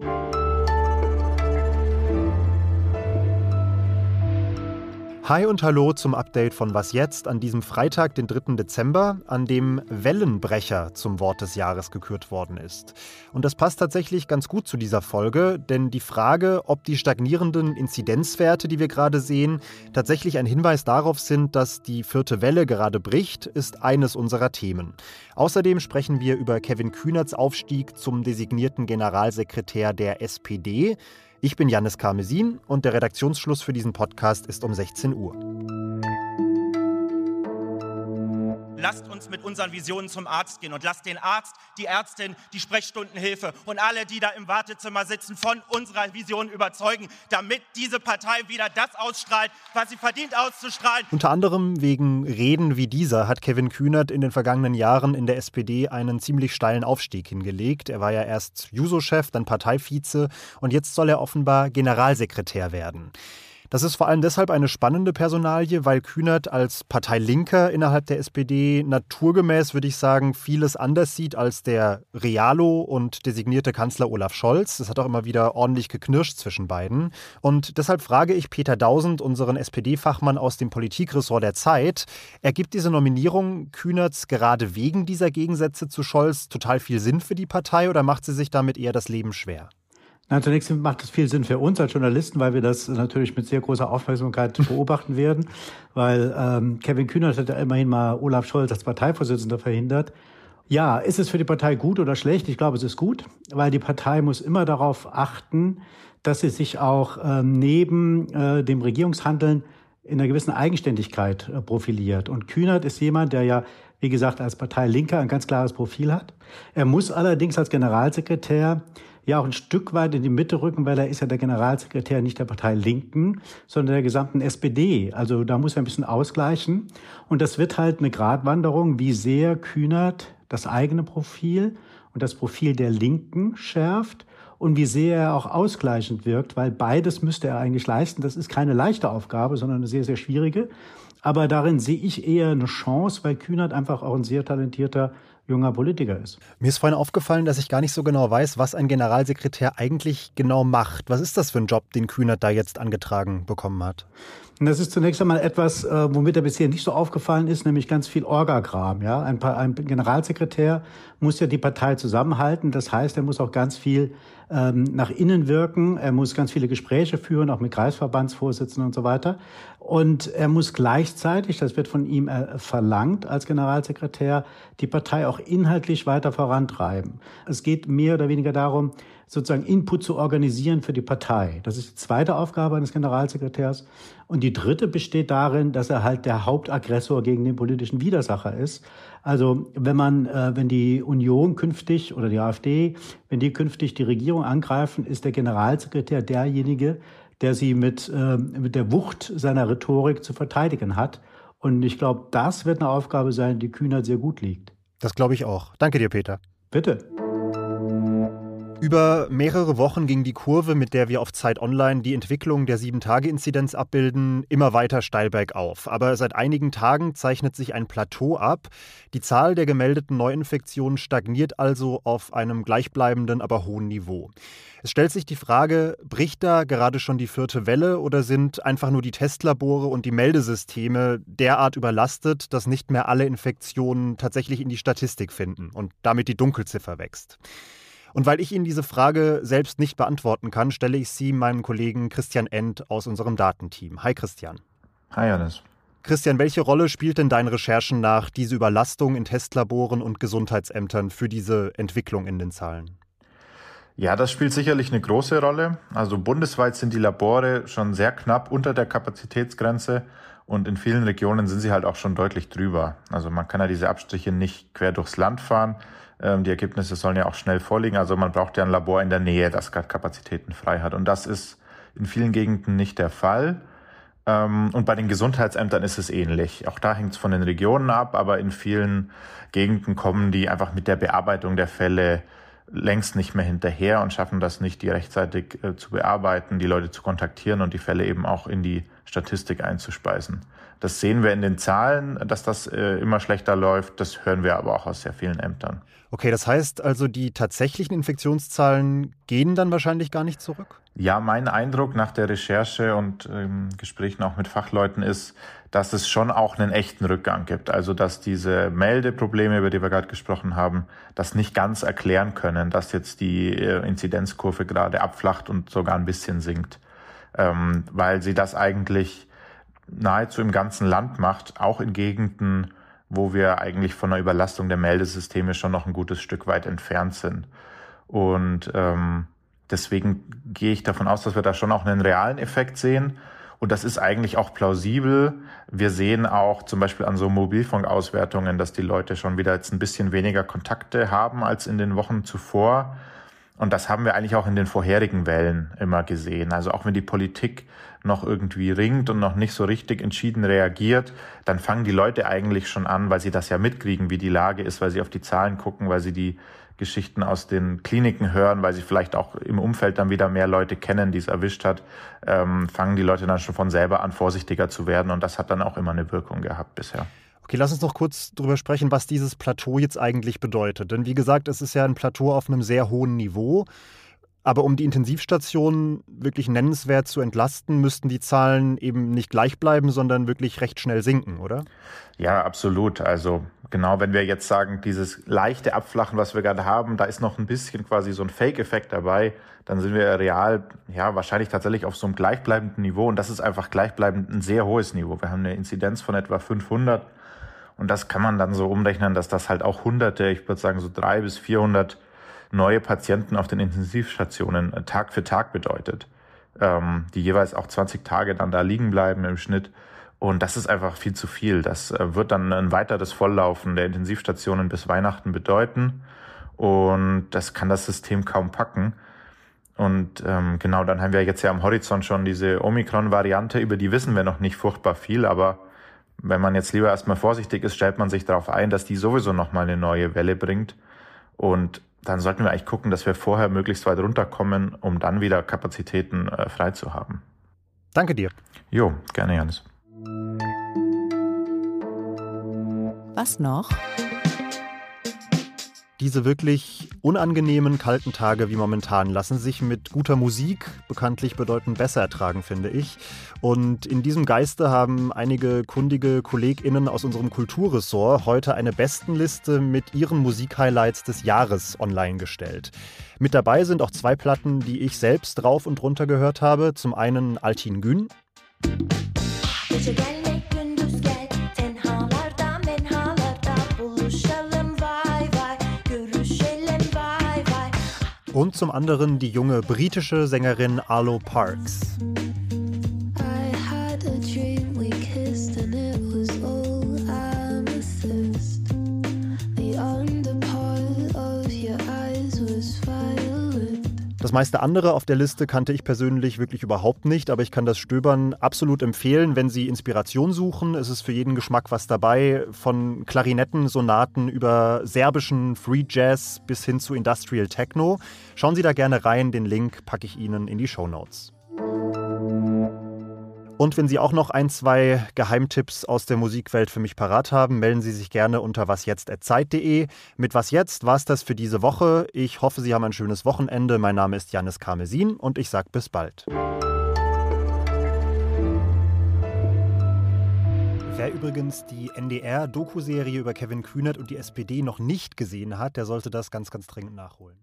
you Hi und hallo zum Update von Was jetzt an diesem Freitag, den 3. Dezember, an dem Wellenbrecher zum Wort des Jahres gekürt worden ist. Und das passt tatsächlich ganz gut zu dieser Folge, denn die Frage, ob die stagnierenden Inzidenzwerte, die wir gerade sehen, tatsächlich ein Hinweis darauf sind, dass die vierte Welle gerade bricht, ist eines unserer Themen. Außerdem sprechen wir über Kevin Kühnerts Aufstieg zum designierten Generalsekretär der SPD. Ich bin Janis Karmesin und der Redaktionsschluss für diesen Podcast ist um 16 Uhr. Lasst uns mit unseren Visionen zum Arzt gehen und lasst den Arzt, die Ärztin, die Sprechstundenhilfe und alle, die da im Wartezimmer sitzen, von unserer Vision überzeugen, damit diese Partei wieder das ausstrahlt, was sie verdient auszustrahlen. Unter anderem wegen Reden wie dieser hat Kevin Kühnert in den vergangenen Jahren in der SPD einen ziemlich steilen Aufstieg hingelegt. Er war ja erst Juso-Chef, dann Parteivize und jetzt soll er offenbar Generalsekretär werden. Das ist vor allem deshalb eine spannende Personalie, weil Kühnert als Parteilinker innerhalb der SPD naturgemäß, würde ich sagen, vieles anders sieht als der Realo und designierte Kanzler Olaf Scholz. Es hat auch immer wieder ordentlich geknirscht zwischen beiden. Und deshalb frage ich Peter Dausend, unseren SPD-Fachmann aus dem Politikressort der Zeit, ergibt diese Nominierung Kühnerts gerade wegen dieser Gegensätze zu Scholz total viel Sinn für die Partei oder macht sie sich damit eher das Leben schwer? Na, zunächst macht es viel Sinn für uns als Journalisten, weil wir das natürlich mit sehr großer Aufmerksamkeit beobachten werden, weil ähm, Kevin Kühnert hat ja immerhin mal Olaf Scholz als Parteivorsitzender verhindert. Ja, ist es für die Partei gut oder schlecht? Ich glaube, es ist gut, weil die Partei muss immer darauf achten, dass sie sich auch ähm, neben äh, dem Regierungshandeln in einer gewissen Eigenständigkeit äh, profiliert. Und Kühnert ist jemand, der ja, wie gesagt, als Partei Linker ein ganz klares Profil hat. Er muss allerdings als Generalsekretär ja auch ein Stück weit in die Mitte rücken, weil er ist ja der Generalsekretär nicht der Partei Linken, sondern der gesamten SPD. Also da muss er ein bisschen ausgleichen. Und das wird halt eine Gratwanderung, wie sehr Kühnert das eigene Profil und das Profil der Linken schärft und wie sehr er auch ausgleichend wirkt, weil beides müsste er eigentlich leisten. Das ist keine leichte Aufgabe, sondern eine sehr, sehr schwierige. Aber darin sehe ich eher eine Chance, weil Kühnert einfach auch ein sehr talentierter junger Politiker ist. Mir ist vorhin aufgefallen, dass ich gar nicht so genau weiß, was ein Generalsekretär eigentlich genau macht. Was ist das für ein Job, den Kühnert da jetzt angetragen bekommen hat? Das ist zunächst einmal etwas, äh, womit er bisher nicht so aufgefallen ist, nämlich ganz viel Orgagram. Ja, ein, ein Generalsekretär muss ja die Partei zusammenhalten. Das heißt, er muss auch ganz viel ähm, nach innen wirken. Er muss ganz viele Gespräche führen, auch mit Kreisverbandsvorsitzenden und so weiter. Und er muss gleichzeitig, das wird von ihm äh, verlangt als Generalsekretär, die Partei auch inhaltlich weiter vorantreiben. Es geht mehr oder weniger darum, sozusagen Input zu organisieren für die Partei. Das ist die zweite Aufgabe eines Generalsekretärs. Und die dritte besteht darin, dass er halt der Hauptaggressor gegen den politischen Widersacher ist. Also wenn man, äh, wenn die Union künftig oder die AfD, wenn die künftig die Regierung angreifen, ist der Generalsekretär derjenige, der sie mit, äh, mit der Wucht seiner Rhetorik zu verteidigen hat. Und ich glaube, das wird eine Aufgabe sein, die Kühner sehr gut liegt. Das glaube ich auch. Danke dir, Peter. Bitte. Über mehrere Wochen ging die Kurve, mit der wir auf Zeit Online die Entwicklung der 7-Tage-Inzidenz abbilden, immer weiter steil bergauf. Aber seit einigen Tagen zeichnet sich ein Plateau ab. Die Zahl der gemeldeten Neuinfektionen stagniert also auf einem gleichbleibenden, aber hohen Niveau. Es stellt sich die Frage, bricht da gerade schon die vierte Welle oder sind einfach nur die Testlabore und die Meldesysteme derart überlastet, dass nicht mehr alle Infektionen tatsächlich in die Statistik finden und damit die Dunkelziffer wächst? Und weil ich Ihnen diese Frage selbst nicht beantworten kann, stelle ich sie meinem Kollegen Christian End aus unserem Datenteam. Hi Christian. Hi Janis. Christian, welche Rolle spielt denn deinen Recherchen nach diese Überlastung in Testlaboren und Gesundheitsämtern für diese Entwicklung in den Zahlen? Ja, das spielt sicherlich eine große Rolle. Also bundesweit sind die Labore schon sehr knapp unter der Kapazitätsgrenze und in vielen Regionen sind sie halt auch schon deutlich drüber. Also man kann ja diese Abstriche nicht quer durchs Land fahren. Ähm, die Ergebnisse sollen ja auch schnell vorliegen. Also man braucht ja ein Labor in der Nähe, das gerade Kapazitäten frei hat. Und das ist in vielen Gegenden nicht der Fall. Ähm, und bei den Gesundheitsämtern ist es ähnlich. Auch da hängt es von den Regionen ab, aber in vielen Gegenden kommen die einfach mit der Bearbeitung der Fälle längst nicht mehr hinterher und schaffen das nicht, die rechtzeitig äh, zu bearbeiten, die Leute zu kontaktieren und die Fälle eben auch in die Statistik einzuspeisen. Das sehen wir in den Zahlen, dass das äh, immer schlechter läuft. Das hören wir aber auch aus sehr vielen Ämtern. Okay, das heißt also, die tatsächlichen Infektionszahlen gehen dann wahrscheinlich gar nicht zurück? Ja, mein Eindruck nach der Recherche und ähm, Gesprächen auch mit Fachleuten ist, dass es schon auch einen echten Rückgang gibt. Also dass diese Meldeprobleme, über die wir gerade gesprochen haben, das nicht ganz erklären können, dass jetzt die äh, Inzidenzkurve gerade abflacht und sogar ein bisschen sinkt. Ähm, weil sie das eigentlich nahezu im ganzen Land macht, auch in Gegenden, wo wir eigentlich von einer Überlastung der Meldesysteme schon noch ein gutes Stück weit entfernt sind. Und ähm, deswegen gehe ich davon aus, dass wir da schon auch einen realen Effekt sehen. Und das ist eigentlich auch plausibel. Wir sehen auch zum Beispiel an so Mobilfunkauswertungen, dass die Leute schon wieder jetzt ein bisschen weniger Kontakte haben als in den Wochen zuvor. Und das haben wir eigentlich auch in den vorherigen Wellen immer gesehen. Also auch wenn die Politik noch irgendwie ringt und noch nicht so richtig entschieden reagiert, dann fangen die Leute eigentlich schon an, weil sie das ja mitkriegen, wie die Lage ist, weil sie auf die Zahlen gucken, weil sie die Geschichten aus den Kliniken hören, weil sie vielleicht auch im Umfeld dann wieder mehr Leute kennen, die es erwischt hat, ähm, fangen die Leute dann schon von selber an, vorsichtiger zu werden. Und das hat dann auch immer eine Wirkung gehabt bisher. Okay, lass uns noch kurz darüber sprechen, was dieses Plateau jetzt eigentlich bedeutet. Denn wie gesagt, es ist ja ein Plateau auf einem sehr hohen Niveau. Aber um die Intensivstationen wirklich nennenswert zu entlasten, müssten die Zahlen eben nicht gleich bleiben, sondern wirklich recht schnell sinken, oder? Ja, absolut. Also genau, wenn wir jetzt sagen, dieses leichte Abflachen, was wir gerade haben, da ist noch ein bisschen quasi so ein Fake-Effekt dabei, dann sind wir real, ja, wahrscheinlich tatsächlich auf so einem gleichbleibenden Niveau. Und das ist einfach gleichbleibend ein sehr hohes Niveau. Wir haben eine Inzidenz von etwa 500 und das kann man dann so umrechnen, dass das halt auch hunderte, ich würde sagen so drei bis vierhundert neue Patienten auf den Intensivstationen äh, Tag für Tag bedeutet, ähm, die jeweils auch 20 Tage dann da liegen bleiben im Schnitt. Und das ist einfach viel zu viel. Das äh, wird dann ein weiteres Volllaufen der Intensivstationen bis Weihnachten bedeuten. Und das kann das System kaum packen. Und ähm, genau, dann haben wir jetzt ja am Horizont schon diese Omikron-Variante, über die wissen wir noch nicht furchtbar viel, aber wenn man jetzt lieber erstmal vorsichtig ist, stellt man sich darauf ein, dass die sowieso nochmal eine neue Welle bringt. Und dann sollten wir eigentlich gucken, dass wir vorher möglichst weit runterkommen, um dann wieder Kapazitäten äh, frei zu haben. Danke dir. Jo, gerne, Janis. Was noch? Diese wirklich unangenehmen kalten Tage wie momentan lassen sich mit guter Musik bekanntlich bedeutend besser ertragen, finde ich. Und in diesem Geiste haben einige kundige KollegInnen aus unserem Kulturressort heute eine Bestenliste mit ihren Musikhighlights des Jahres online gestellt. Mit dabei sind auch zwei Platten, die ich selbst rauf und runter gehört habe. Zum einen Altin Gün. Und zum anderen die junge britische Sängerin Arlo Parks. Meiste andere auf der Liste kannte ich persönlich wirklich überhaupt nicht, aber ich kann das Stöbern absolut empfehlen, wenn Sie Inspiration suchen. Es ist für jeden Geschmack was dabei, von Klarinetten, Sonaten über serbischen Free Jazz bis hin zu Industrial Techno. Schauen Sie da gerne rein, den Link packe ich Ihnen in die Show Notes. Und wenn Sie auch noch ein, zwei Geheimtipps aus der Musikwelt für mich parat haben, melden Sie sich gerne unter wasjetzt.zeit.de. Mit Was Jetzt war es das für diese Woche. Ich hoffe, Sie haben ein schönes Wochenende. Mein Name ist Janis Karmesin und ich sage bis bald. Wer übrigens die NDR-Doku-Serie über Kevin Kühnert und die SPD noch nicht gesehen hat, der sollte das ganz, ganz dringend nachholen.